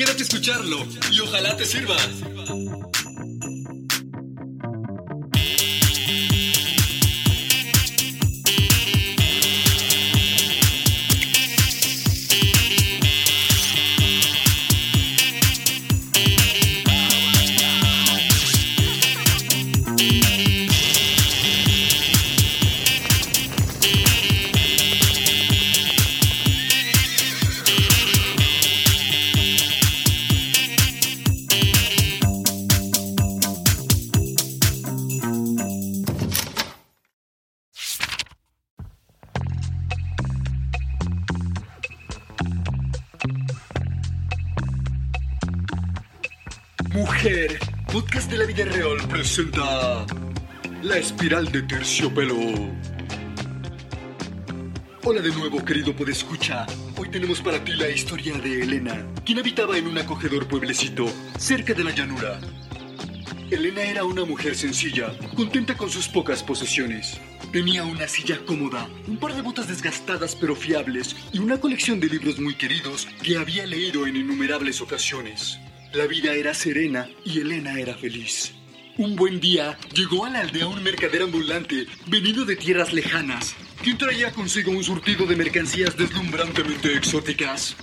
Quédate a escucharlo y ojalá te sirva. La espiral de terciopelo. Hola de nuevo, querido podescucha. Hoy tenemos para ti la historia de Elena, quien habitaba en un acogedor pueblecito cerca de la llanura. Elena era una mujer sencilla, contenta con sus pocas posesiones. Tenía una silla cómoda, un par de botas desgastadas pero fiables y una colección de libros muy queridos que había leído en innumerables ocasiones. La vida era serena y Elena era feliz. Un buen día llegó a la aldea un mercader ambulante venido de tierras lejanas, quien traía consigo un surtido de mercancías deslumbrantemente exóticas.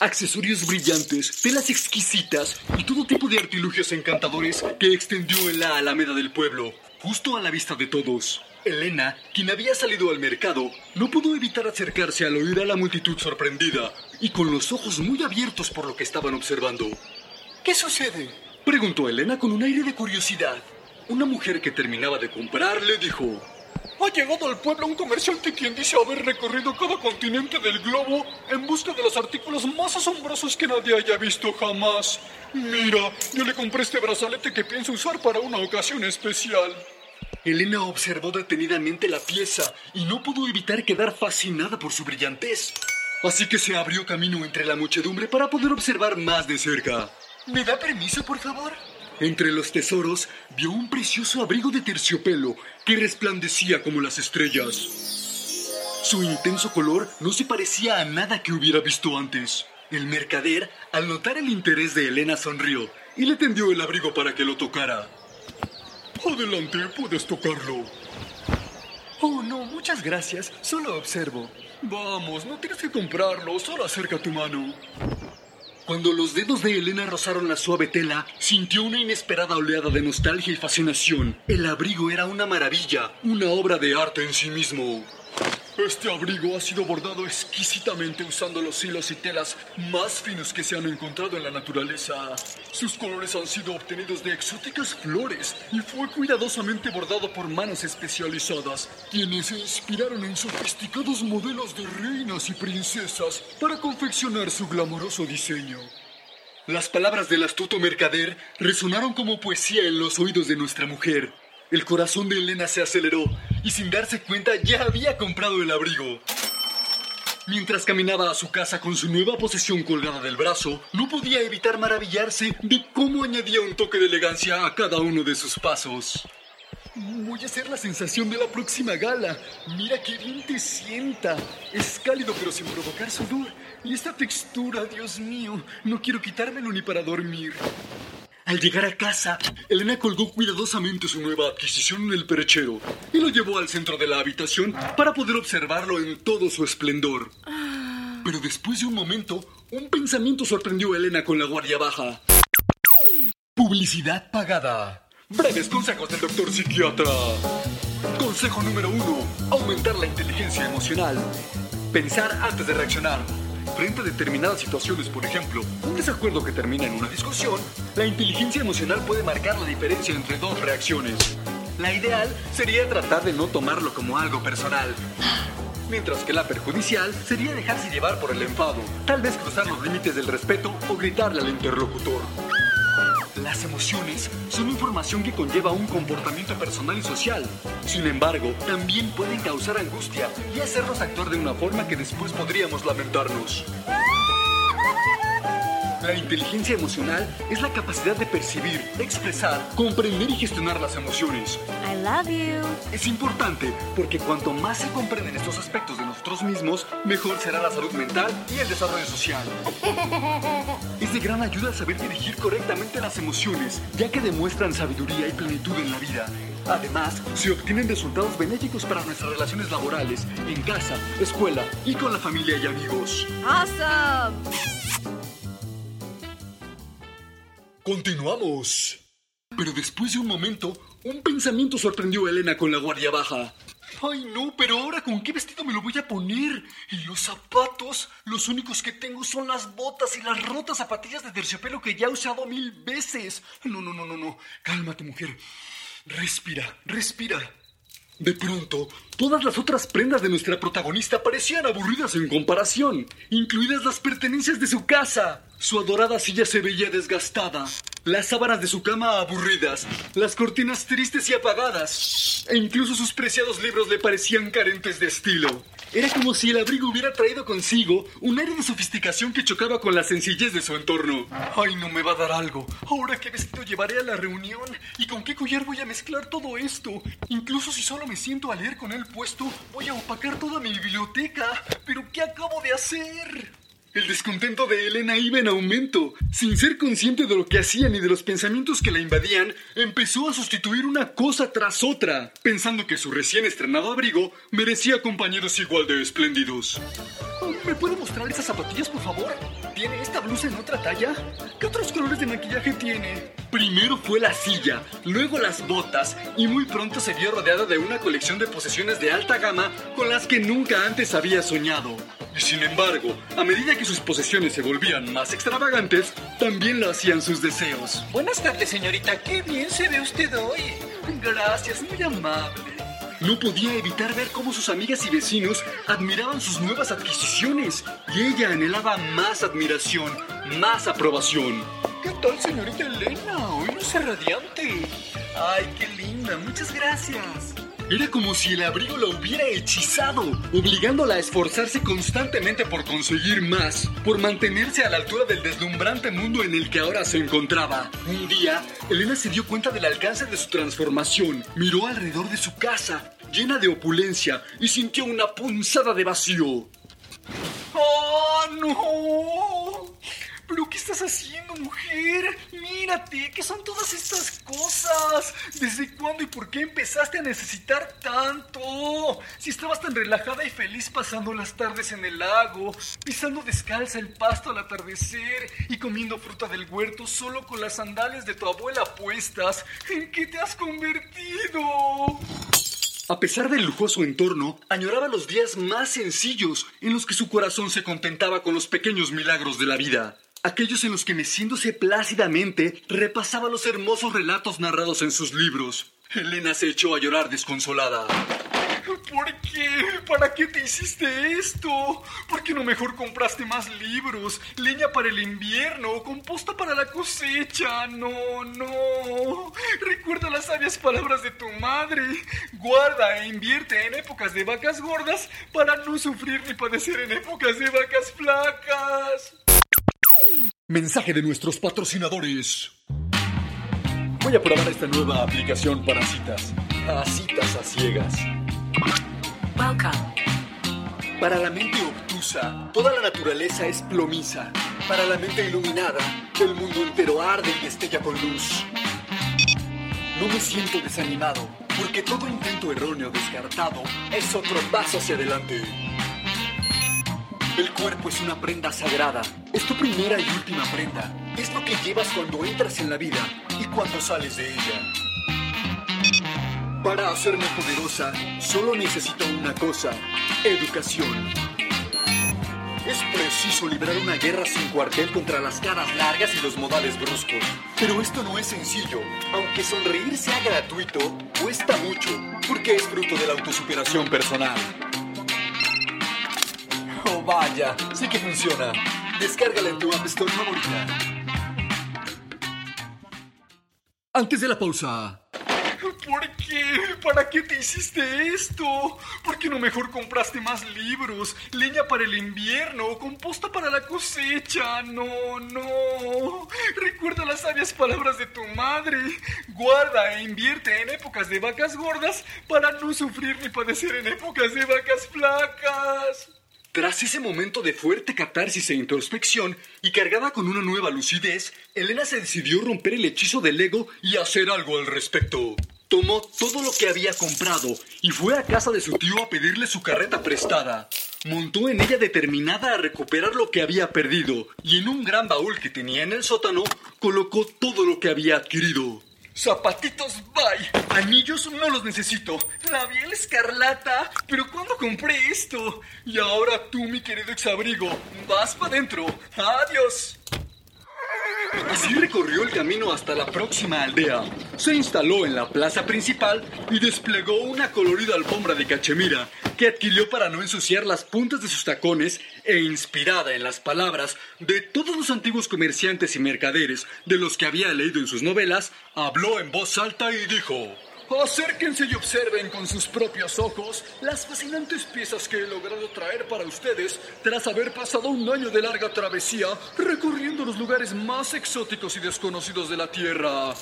Accesorios brillantes, telas exquisitas y todo tipo de artilugios encantadores que extendió en la alameda del pueblo, justo a la vista de todos. Elena, quien había salido al mercado, no pudo evitar acercarse al oír a la multitud sorprendida y con los ojos muy abiertos por lo que estaban observando. ¿Qué sucede? Preguntó Elena con un aire de curiosidad. Una mujer que terminaba de comprar le dijo... Ha llegado al pueblo un comerciante quien dice haber recorrido cada continente del globo en busca de los artículos más asombrosos que nadie haya visto jamás. Mira, yo le compré este brazalete que pienso usar para una ocasión especial. Elena observó detenidamente la pieza y no pudo evitar quedar fascinada por su brillantez. Así que se abrió camino entre la muchedumbre para poder observar más de cerca. ¿Me da permiso, por favor? Entre los tesoros vio un precioso abrigo de terciopelo que resplandecía como las estrellas. Su intenso color no se parecía a nada que hubiera visto antes. El mercader, al notar el interés de Elena, sonrió y le tendió el abrigo para que lo tocara. Adelante, puedes tocarlo. Oh, no, muchas gracias. Solo observo. Vamos, no tienes que comprarlo, solo acerca tu mano. Cuando los dedos de Elena rozaron la suave tela, sintió una inesperada oleada de nostalgia y fascinación. El abrigo era una maravilla, una obra de arte en sí mismo. Este abrigo ha sido bordado exquisitamente usando los hilos y telas más finos que se han encontrado en la naturaleza. Sus colores han sido obtenidos de exóticas flores y fue cuidadosamente bordado por manos especializadas, quienes se inspiraron en sofisticados modelos de reinas y princesas para confeccionar su glamoroso diseño. Las palabras del astuto mercader resonaron como poesía en los oídos de nuestra mujer. El corazón de Elena se aceleró y sin darse cuenta ya había comprado el abrigo. Mientras caminaba a su casa con su nueva posesión colgada del brazo, no podía evitar maravillarse de cómo añadía un toque de elegancia a cada uno de sus pasos. Voy a ser la sensación de la próxima gala. Mira qué bien te sienta. Es cálido pero sin provocar sudor. Y esta textura, Dios mío, no quiero quitármelo ni para dormir. Al llegar a casa, Elena colgó cuidadosamente su nueva adquisición en el perchero y lo llevó al centro de la habitación para poder observarlo en todo su esplendor. Pero después de un momento, un pensamiento sorprendió a Elena con la guardia baja. Publicidad pagada. Breves consejos del doctor psiquiatra. Consejo número uno. Aumentar la inteligencia emocional. Pensar antes de reaccionar. Frente a determinadas situaciones, por ejemplo, un desacuerdo que termina en una discusión, la inteligencia emocional puede marcar la diferencia entre dos reacciones. La ideal sería tratar de no tomarlo como algo personal. Mientras que la perjudicial sería dejarse llevar por el enfado, tal vez cruzar los límites del respeto o gritarle al interlocutor. Las emociones son información que conlleva un comportamiento personal y social. Sin embargo, también pueden causar angustia y hacernos actuar de una forma que después podríamos lamentarnos. La inteligencia emocional es la capacidad de percibir, expresar, comprender y gestionar las emociones. I love you. Es importante porque cuanto más se comprenden estos aspectos de nosotros mismos, mejor será la salud mental y el desarrollo social. Es de gran ayuda saber dirigir correctamente las emociones, ya que demuestran sabiduría y plenitud en la vida. Además, se obtienen resultados benéficos para nuestras relaciones laborales, en casa, escuela y con la familia y amigos. Awesome. Continuamos. Pero después de un momento, un pensamiento sorprendió a Elena con la guardia baja. Ay, no, pero ahora con qué vestido me lo voy a poner? Y los zapatos, los únicos que tengo son las botas y las rotas zapatillas de terciopelo que ya he usado mil veces. No, no, no, no, no. Cálmate, mujer. Respira, respira. De pronto, todas las otras prendas de nuestra protagonista parecían aburridas en comparación, incluidas las pertenencias de su casa. Su adorada silla se veía desgastada, las sábanas de su cama aburridas, las cortinas tristes y apagadas, e incluso sus preciados libros le parecían carentes de estilo. Era como si el abrigo hubiera traído consigo un aire de sofisticación que chocaba con la sencillez de su entorno. Ay, no me va a dar algo. Ahora qué vestido llevaré a la reunión y con qué collar voy a mezclar todo esto. Incluso si solo me siento a leer con él puesto, voy a opacar toda mi biblioteca. Pero ¿qué acabo de hacer? El descontento de Elena iba en aumento. Sin ser consciente de lo que hacía ni de los pensamientos que la invadían, empezó a sustituir una cosa tras otra, pensando que su recién estrenado abrigo merecía compañeros igual de espléndidos. ¿Me puede mostrar esas zapatillas, por favor? ¿Tiene esta blusa en otra talla? ¿Qué otros colores de maquillaje tiene? Primero fue la silla, luego las botas, y muy pronto se vio rodeada de una colección de posesiones de alta gama con las que nunca antes había soñado. Y sin embargo, a medida que sus posesiones se volvían más extravagantes, también lo hacían sus deseos. Buenas tardes, señorita. Qué bien se ve usted hoy. Gracias, muy amable. No podía evitar ver cómo sus amigas y vecinos admiraban sus nuevas adquisiciones y ella anhelaba más admiración, más aprobación. ¿Qué tal, señorita Elena? Hoy luce radiante. Ay, qué linda, muchas gracias. Era como si el abrigo la hubiera hechizado, obligándola a esforzarse constantemente por conseguir más, por mantenerse a la altura del deslumbrante mundo en el que ahora se encontraba. Un día, Elena se dio cuenta del alcance de su transformación, miró alrededor de su casa, llena de opulencia, y sintió una punzada de vacío. ¡Oh, no! ¿Pero qué estás haciendo, mujer? Mírate, ¿qué son todas estas cosas? ¿Desde cuándo y por qué empezaste a necesitar tanto? Si estabas tan relajada y feliz pasando las tardes en el lago, pisando descalza el pasto al atardecer y comiendo fruta del huerto solo con las sandalias de tu abuela puestas, ¿en qué te has convertido? A pesar del lujoso entorno, añoraba los días más sencillos en los que su corazón se contentaba con los pequeños milagros de la vida. Aquellos en los que meciéndose plácidamente repasaba los hermosos relatos narrados en sus libros. Elena se echó a llorar desconsolada. ¿Por qué? ¿Para qué te hiciste esto? ¿Por qué no mejor compraste más libros, leña para el invierno composta para la cosecha? No, no. Recuerda las sabias palabras de tu madre. Guarda e invierte en épocas de vacas gordas para no sufrir ni padecer en épocas de vacas flacas. Mensaje de nuestros patrocinadores. Voy a probar esta nueva aplicación para citas. A citas a ciegas. Welcome. Para la mente obtusa, toda la naturaleza es plomiza. Para la mente iluminada, el mundo entero arde y destella con luz. No me siento desanimado, porque todo intento erróneo descartado es otro paso hacia adelante. El cuerpo es una prenda sagrada. Es tu primera y última prenda. Es lo que llevas cuando entras en la vida y cuando sales de ella. Para hacerme poderosa, solo necesito una cosa, educación. Es preciso librar una guerra sin cuartel contra las caras largas y los modales bruscos. Pero esto no es sencillo. Aunque sonreír sea gratuito, cuesta mucho, porque es fruto de la autosuperación personal. Vaya, sí que funciona. Descárgala en tu App Store favorita. Antes de la pausa. ¿Por qué? ¿Para qué te hiciste esto? ¿Por qué no mejor compraste más libros, leña para el invierno composta para la cosecha? No, no. Recuerda las sabias palabras de tu madre. Guarda e invierte en épocas de vacas gordas para no sufrir ni padecer en épocas de vacas flacas. Tras ese momento de fuerte catarsis e introspección y cargada con una nueva lucidez, Elena se decidió romper el hechizo del ego y hacer algo al respecto. Tomó todo lo que había comprado y fue a casa de su tío a pedirle su carreta prestada. Montó en ella determinada a recuperar lo que había perdido y en un gran baúl que tenía en el sótano colocó todo lo que había adquirido. Zapatitos, bye. Anillos no los necesito. Labial escarlata. Pero ¿cuándo compré esto? Y ahora tú, mi querido exabrigo, vas para adentro. Adiós. Así recorrió el camino hasta la próxima aldea. Se instaló en la plaza principal y desplegó una colorida alfombra de cachemira que adquirió para no ensuciar las puntas de sus tacones e inspirada en las palabras de todos los antiguos comerciantes y mercaderes de los que había leído en sus novelas, habló en voz alta y dijo... Acérquense y observen con sus propios ojos las fascinantes piezas que he logrado traer para ustedes tras haber pasado un año de larga travesía recorriendo los lugares más exóticos y desconocidos de la Tierra.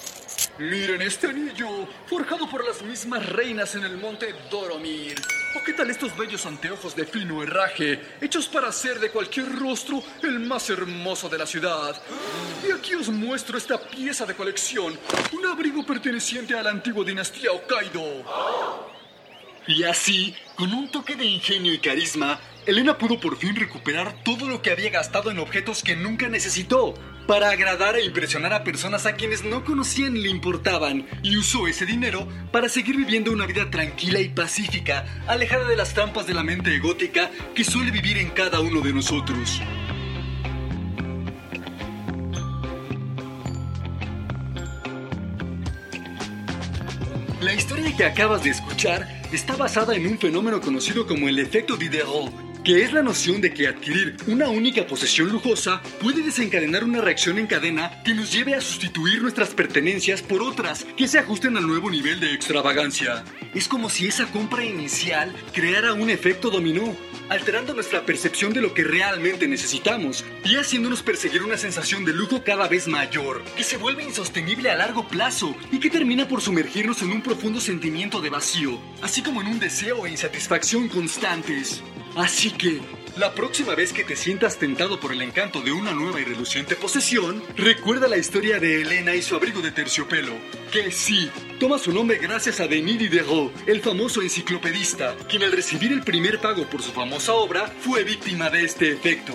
Miren este anillo, forjado por las mismas reinas en el monte Doromir. ¿O qué tal estos bellos anteojos de fino herraje, hechos para hacer de cualquier rostro el más hermoso de la ciudad? Y aquí os muestro esta pieza de colección, un abrigo perteneciente a la antigua dinastía Hokkaido. Y así, con un toque de ingenio y carisma, Elena pudo por fin recuperar todo lo que había gastado en objetos que nunca necesitó, para agradar e impresionar a personas a quienes no conocían ni le importaban, y usó ese dinero para seguir viviendo una vida tranquila y pacífica, alejada de las trampas de la mente egótica que suele vivir en cada uno de nosotros. La historia que acabas de escuchar está basada en un fenómeno conocido como el efecto Diderot, que es la noción de que adquirir una única posesión lujosa puede desencadenar una reacción en cadena que nos lleve a sustituir nuestras pertenencias por otras que se ajusten al nuevo nivel de extravagancia. Es como si esa compra inicial creara un efecto dominó, alterando nuestra percepción de lo que realmente necesitamos y haciéndonos perseguir una sensación de lujo cada vez mayor, que se vuelve insostenible a largo plazo y que termina por sumergirnos en un profundo sentimiento de vacío, así como en un deseo e insatisfacción constantes. Así que, la próxima vez que te sientas tentado por el encanto de una nueva y reluciente posesión, recuerda la historia de Elena y su abrigo de terciopelo, que sí, toma su nombre gracias a Denis Diderot, el famoso enciclopedista, quien al recibir el primer pago por su famosa obra fue víctima de este efecto.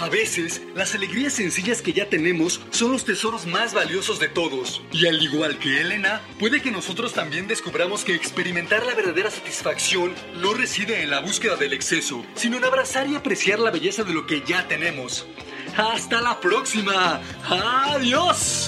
A veces, las alegrías sencillas que ya tenemos son los tesoros más valiosos de todos. Y al igual que Elena, puede que nosotros también descubramos que experimentar la verdadera satisfacción no reside en la búsqueda del exceso, sino en abrazar y apreciar la belleza de lo que ya tenemos. ¡Hasta la próxima! ¡Adiós!